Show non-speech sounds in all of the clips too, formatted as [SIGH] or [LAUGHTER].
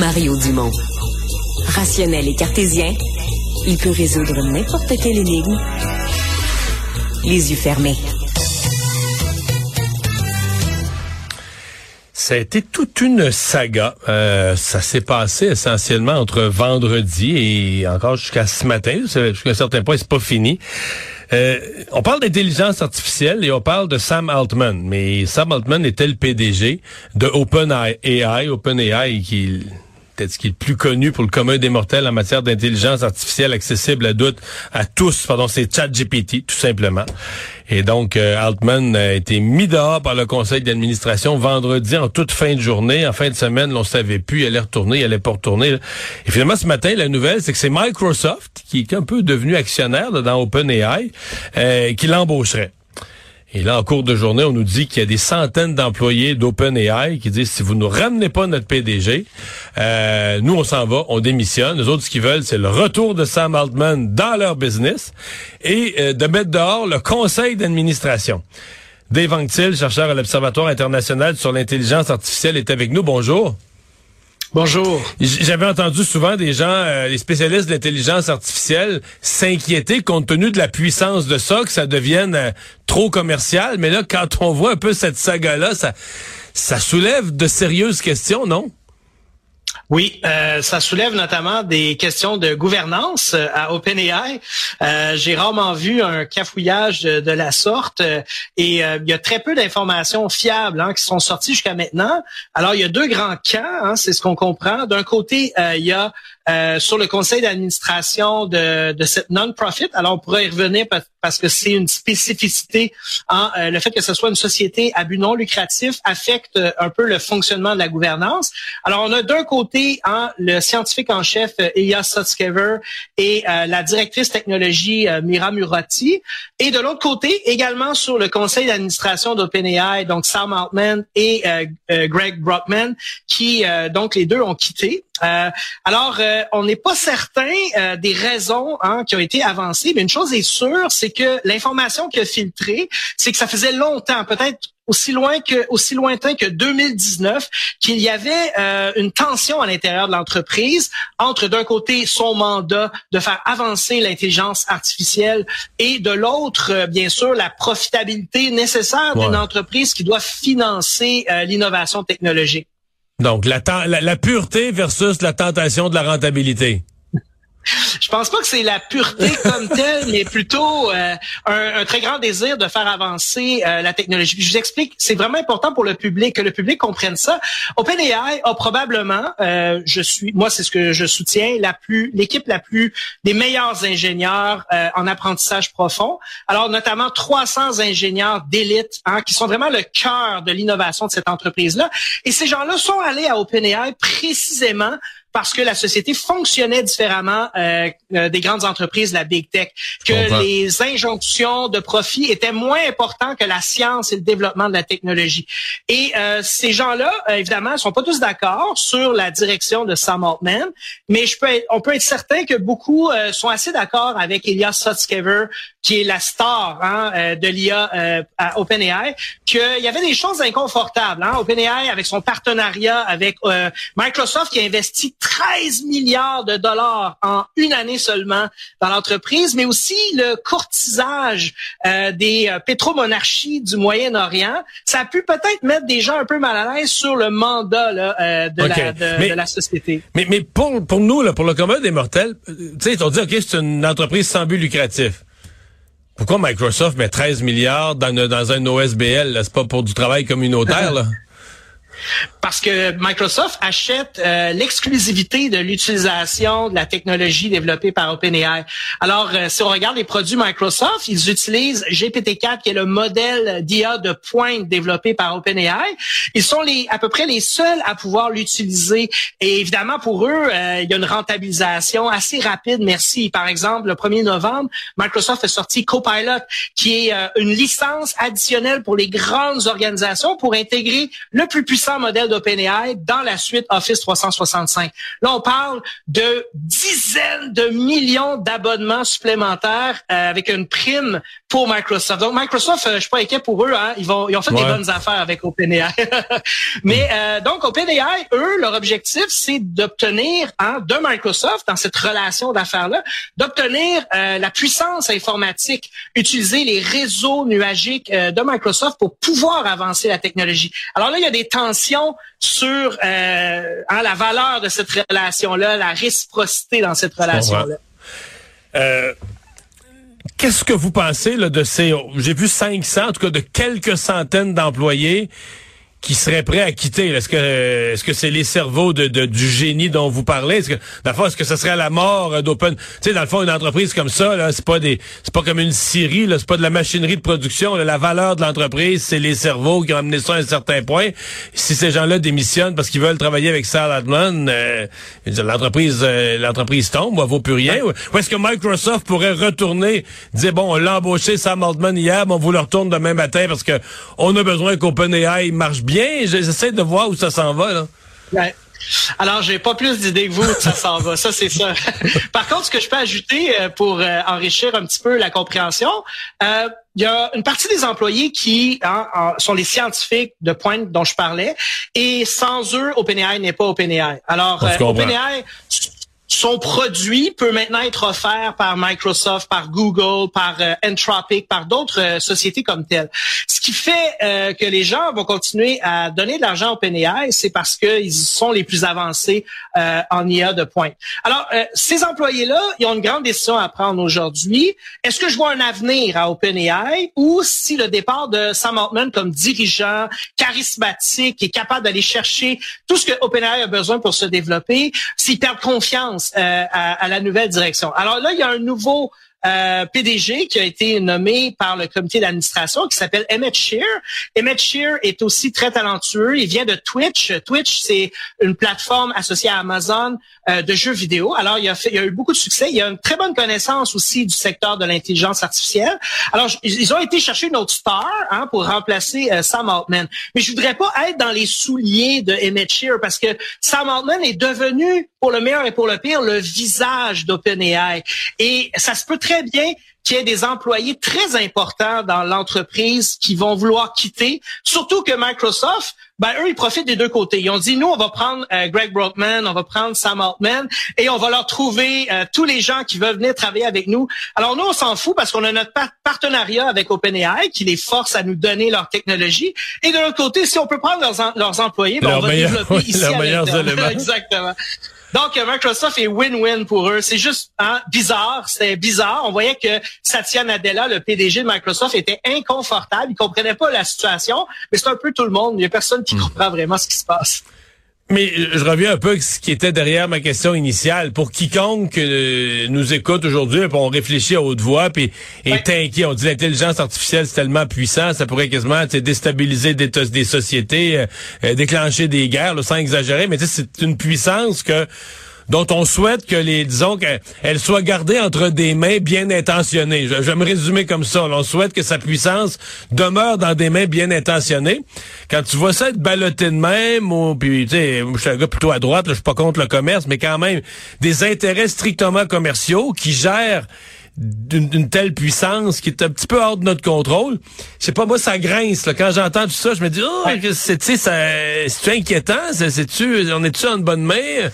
Mario Dumont. Rationnel et cartésien, il peut résoudre n'importe quelle énigme les yeux fermés. Ça a été toute une saga. Euh, ça s'est passé essentiellement entre vendredi et encore jusqu'à ce matin. Jusqu'à un certain point, c'est pas fini. Euh, on parle d'intelligence artificielle et on parle de Sam Altman. Mais Sam Altman était le PDG de OpenAI. OpenAI qui peut-être ce qui est le plus connu pour le commun des mortels en matière d'intelligence artificielle accessible à doute à tous. Pardon, c'est ChatGPT, tout simplement. Et donc, euh, Altman a été mis dehors par le conseil d'administration vendredi en toute fin de journée. En fin de semaine, l'on savait plus, il allait retourner, il allait pas retourner. Et finalement, ce matin, la nouvelle, c'est que c'est Microsoft, qui est un peu devenu actionnaire dans OpenAI, euh, qui l'embaucherait. Et là, en cours de journée, on nous dit qu'il y a des centaines d'employés d'OpenAI qui disent si vous nous ramenez pas notre PDG, euh, nous on s'en va, on démissionne. Les autres, ce qu'ils veulent, c'est le retour de Sam Altman dans leur business et euh, de mettre dehors le conseil d'administration. Dave Anctil, chercheur à l'Observatoire international sur l'intelligence artificielle, est avec nous. Bonjour. Bonjour. J'avais entendu souvent des gens, euh, les spécialistes de l'intelligence artificielle, s'inquiéter compte tenu de la puissance de ça, que ça devienne euh, trop commercial. Mais là, quand on voit un peu cette saga-là, ça, ça soulève de sérieuses questions, non? Oui, euh, ça soulève notamment des questions de gouvernance euh, à OpenAI. Euh, J'ai rarement vu un cafouillage de, la sorte et il y a très peu d'informations fiables hein, qui sont sorties jusqu'à maintenant. Alors, il y a deux grands camps, hein, c'est ce qu'on comprend. D'un côté, il y a euh, sur le conseil d'administration de, de, cette non-profit. Alors, on pourrait y revenir parce que c'est une spécificité. En, euh, le fait que ce soit une société à but non lucratif affecte euh, un peu le fonctionnement de la gouvernance. Alors, on a d'un côté hein, le scientifique en chef Ilya Sutskever et la directrice technologie Mira Murati. Et de l'autre côté, également sur le conseil d'administration d'OpenAI, donc Sam Altman et Greg Brockman, qui donc les deux ont quitté. Alors, euh, on n'est pas certain euh, des raisons hein, qui ont été avancées, mais une chose est sûre, c'est que l'information qui a filtré, c'est que ça faisait longtemps, peut-être aussi loin que aussi lointain que 2019 qu'il y avait euh, une tension à l'intérieur de l'entreprise entre d'un côté son mandat de faire avancer l'intelligence artificielle et de l'autre bien sûr la profitabilité nécessaire d'une entreprise qui doit financer l'innovation technologique. Donc, la, la, pureté versus la tentation de la rentabilité. Je pense pas que c'est la pureté comme telle, mais plutôt euh, un, très grand désir de faire avancer euh, la technologie. je vous explique, c'est vraiment important pour le public que le public comprenne ça. OpenAI a probablement, euh, je suis, moi c'est ce que je soutiens, la plus, l'équipe la plus des meilleurs ingénieurs en apprentissage profond. Alors notamment 300 ingénieurs d'élite, hein, qui sont vraiment le cœur de l'innovation de cette entreprise-là. Et ces gens-là sont allés à OpenAI précisément parce que la société fonctionnait différemment euh, euh, des grandes entreprises, la big tech, que les injonctions de profit étaient moins importantes que la science et le développement de la technologie. Et euh, ces gens-là, évidemment, sont pas tous d'accord sur la direction de Sam Altman, mais je peux on peut être certain que beaucoup sont assez d'accord avec Elias Sutskever, qui est la star hein, de l'IA à OpenAI, qu'il y avait des choses inconfortables. Hein? OpenAI, avec son partenariat avec Microsoft, qui a investi 13 milliards de dollars en une année seulement dans l'entreprise, mais aussi le courtisage euh, des euh, pétromonarchies du Moyen-Orient. Ça a pu peut-être mettre des gens un peu mal à l'aise sur le mandat là, euh, de, la, de, la société. Mais, mais pour, pour nous, là, pour le commun des mortels, tu sais, on dit, OK, c'est une entreprise sans but lucratif. Pourquoi Microsoft met 13 milliards dans, dans un OSBL? C'est pas pour du travail communautaire, [LAUGHS] là? Parce que Microsoft achète euh, l'exclusivité de l'utilisation de la technologie développée par OpenAI. Alors, euh, si on regarde les produits Microsoft, ils utilisent GPT-4, qui est le modèle d'IA de pointe développé par OpenAI. Ils sont les, à peu près les seuls à pouvoir l'utiliser. Et évidemment, pour eux, euh, il y a une rentabilisation assez rapide. Merci. Par exemple, le 1er novembre, Microsoft a sorti Copilot, qui est une licence additionnelle pour les grandes organisations pour intégrer le plus puissant 100 modèles d'OpenAI dans la suite Office 365. Là, on parle de dizaines de millions d'abonnements supplémentaires euh, avec une prime pour Microsoft. Donc, Microsoft, euh, je suis pas inquiet pour eux. Hein, ils, vont, ils ont fait des bonnes affaires avec OpenAI. [LAUGHS] Mais euh, donc, OpenAI, eux, leur objectif, c'est d'obtenir hein, de Microsoft, dans cette relation d'affaires-là, d'obtenir la puissance informatique, utiliser les réseaux nuagiques de Microsoft pour pouvoir avancer la technologie. Alors là, il y a des tensions sur euh, hein, la valeur de cette relation-là, la réciprocité dans cette relation-là. Euh, qu'est-ce que vous pensez là, de ces... J'ai vu 500, en tout cas de quelques centaines d'employés qui seraient prêts à quitter. Est-ce que est-ce que c'est les cerveaux de, du génie dont vous parlez? Est-ce que dans est-ce que ce serait la mort euh, d'Open? Tu sais, dans le fond, une entreprise comme ça, là, c'est pas des, c'est pas comme une scierie, là, c'est pas de la machinerie de production. la valeur de l'entreprise, c'est les cerveaux qui ont amené ça à un certain point. Si ces gens-là démissionnent parce qu'ils veulent travailler avec Sal Adman, euh, l'entreprise, euh, l'entreprise tombe, elle vaut plus rien. Ou est-ce que Microsoft pourrait retourner, dire bon, on l'a embauché Sam Altman hier, mais on vous le retourne demain matin parce que on a besoin qu'OpenAI marche bien bien. J'essaie de voir où ça s'en va. Là. Ouais. Alors, j'ai pas plus d'idées que vous où ça s'en va. Ça, c'est ça. [LAUGHS] Par contre, ce que je peux ajouter euh, pour euh, enrichir un petit peu la compréhension, euh, il y a une partie des employés qui hein, sont les scientifiques de pointe dont je parlais, et sans eux, OpenAI n'est pas OpenAI. Alors, OpenAI son produit peut maintenant être offert par Microsoft, par Google, par euh, Anthropic, par d'autres euh, sociétés comme telles. Ce qui fait euh, que les gens vont continuer à donner de l'argent au OpenAI, c'est parce qu'ils sont les plus avancés en IA de pointe. Alors, ces employés-là, ils ont une grande décision à prendre aujourd'hui. Est-ce que je vois un avenir à OpenAI ou si le départ de Sam Altman comme dirigeant charismatique et capable d'aller chercher tout ce que OpenAI a besoin pour se développer, s'ils perdent confiance euh, à, la nouvelle direction. Alors là, il y a un nouveau euh, PDG qui a été nommé par le comité d'administration qui s'appelle Emmett Shear. Emmett Shear est aussi très talentueux. Il vient de Twitch. Twitch, c'est une plateforme associée à Amazon euh, de jeux vidéo. Alors, il a, a eu beaucoup de succès. Il a une très bonne connaissance aussi du secteur de l'intelligence artificielle. Alors, ils ont été chercher une autre star hein, pour remplacer euh, Sam Altman. Mais je voudrais pas être dans les souliers de Emmett Shear parce que Sam Altman est devenu, pour le meilleur et pour le pire, le visage d'OpenAI. Et ça se peut très très bien qu'il y ait des employés très importants dans l'entreprise qui vont vouloir quitter, surtout que Microsoft, ben eux, ils profitent des deux côtés. Ils ont dit, nous, on va prendre euh, Greg Brockman, on va prendre Sam Altman, et on va leur trouver euh, tous les gens qui veulent venir travailler avec nous. Alors nous, on s'en fout parce qu'on a notre partenariat avec OpenAI qui les force à nous donner leur technologie. Et de l'autre côté, si on peut prendre leurs, employés, ben, on va développer [LAUGHS] ici à [LAUGHS] Exactement. Donc, Microsoft est win-win pour eux. C'est juste hein, bizarre, c'est bizarre. On voyait que Satya Nadella, le PDG de Microsoft, était inconfortable. Il comprenait pas la situation, mais c'est un peu tout le monde. Il y a personne qui hmm. comprend vraiment ce qui se passe. Mais euh, je reviens un peu à ce qui était derrière ma question initiale. Pour quiconque euh, nous écoute aujourd'hui, on réfléchit à haute voix, puis est inquiet. On dit l'intelligence artificielle c'est tellement puissant, ça pourrait quasiment déstabiliser des, des sociétés, euh, déclencher des guerres, sans exagérer. Mais c'est une puissance que dont on souhaite que les, disons qu'elle soit gardée entre des mains bien intentionnées. Je, vais me résumer comme ça. On souhaite que sa puissance demeure dans des mains bien intentionnées. Quand tu vois ça être ballotté de même, ou puis tu sais, je suis un gars plutôt à droite, je suis pas contre le commerce, mais quand même des intérêts strictement commerciaux qui gèrent d'une telle puissance qui est un petit peu hors de notre contrôle. Je sais pas, moi, ça grince. Là. Quand j'entends tout ça, je me dis, oh, c'est, c'est inquiétant? C'est-tu, on est-tu en bonne main?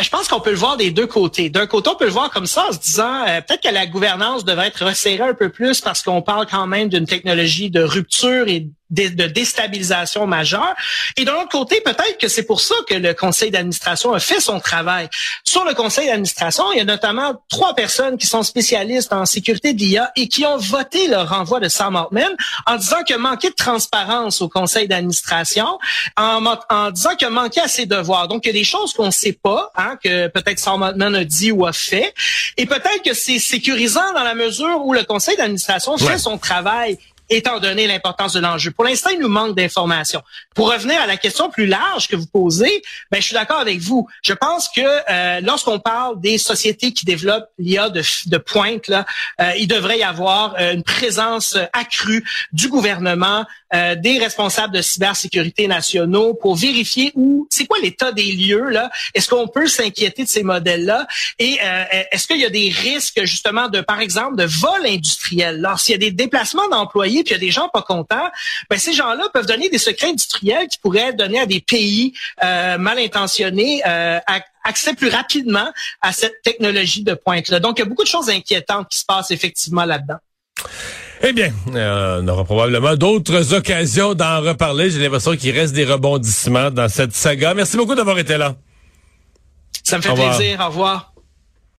Euh, je pense qu'on peut le voir des deux côtés. D'un côté, on peut le voir comme ça en se disant euh, peut-être que la gouvernance devrait être resserrée un peu plus parce qu'on parle quand même d'une technologie de rupture et de, déstabilisation majeure. Et de l'autre côté, peut-être que c'est pour ça que le conseil d'administration a fait son travail. Sur le conseil d'administration, il y a notamment trois personnes qui sont spécialistes en sécurité de l'IA et qui ont voté le renvoi de Sam Altman en disant que manquait de transparence au conseil d'administration, en, en disant que manquait à ses devoirs. Donc, il y a des choses qu'on ne sait pas, hein, que peut-être Sam Altman a dit ou a fait. Et peut-être que c'est sécurisant dans la mesure où le conseil d'administration fait son travail étant donné l'importance de l'enjeu. Pour l'instant, il nous manque d'informations. Pour revenir à la question plus large que vous posez, ben, je suis d'accord avec vous. Je pense que euh, lorsqu'on parle des sociétés qui développent l'IA de, de, pointe, là, euh, il devrait y avoir euh, une présence accrue du gouvernement, euh, des responsables de cybersécurité nationaux pour vérifier où, c'est quoi l'état des lieux là? Est-ce qu'on peut s'inquiéter de ces modèles-là? Et euh, est-ce qu'il y a des risques justement de, par exemple, de vol industriel? Alors, s'il y a des déplacements d'employés puis il y a des gens pas contents, ben ces gens-là peuvent donner des secrets industriels qui pourraient donner à des pays euh, mal intentionnés accès plus rapidement à cette technologie de pointe-là. Donc, il y a beaucoup de choses inquiétantes qui se passent effectivement là-dedans. Eh bien, euh, on aura probablement d'autres occasions d'en reparler. J'ai l'impression qu'il reste des rebondissements dans cette saga. Merci beaucoup d'avoir été là. Ça me fait plaisir. Au revoir.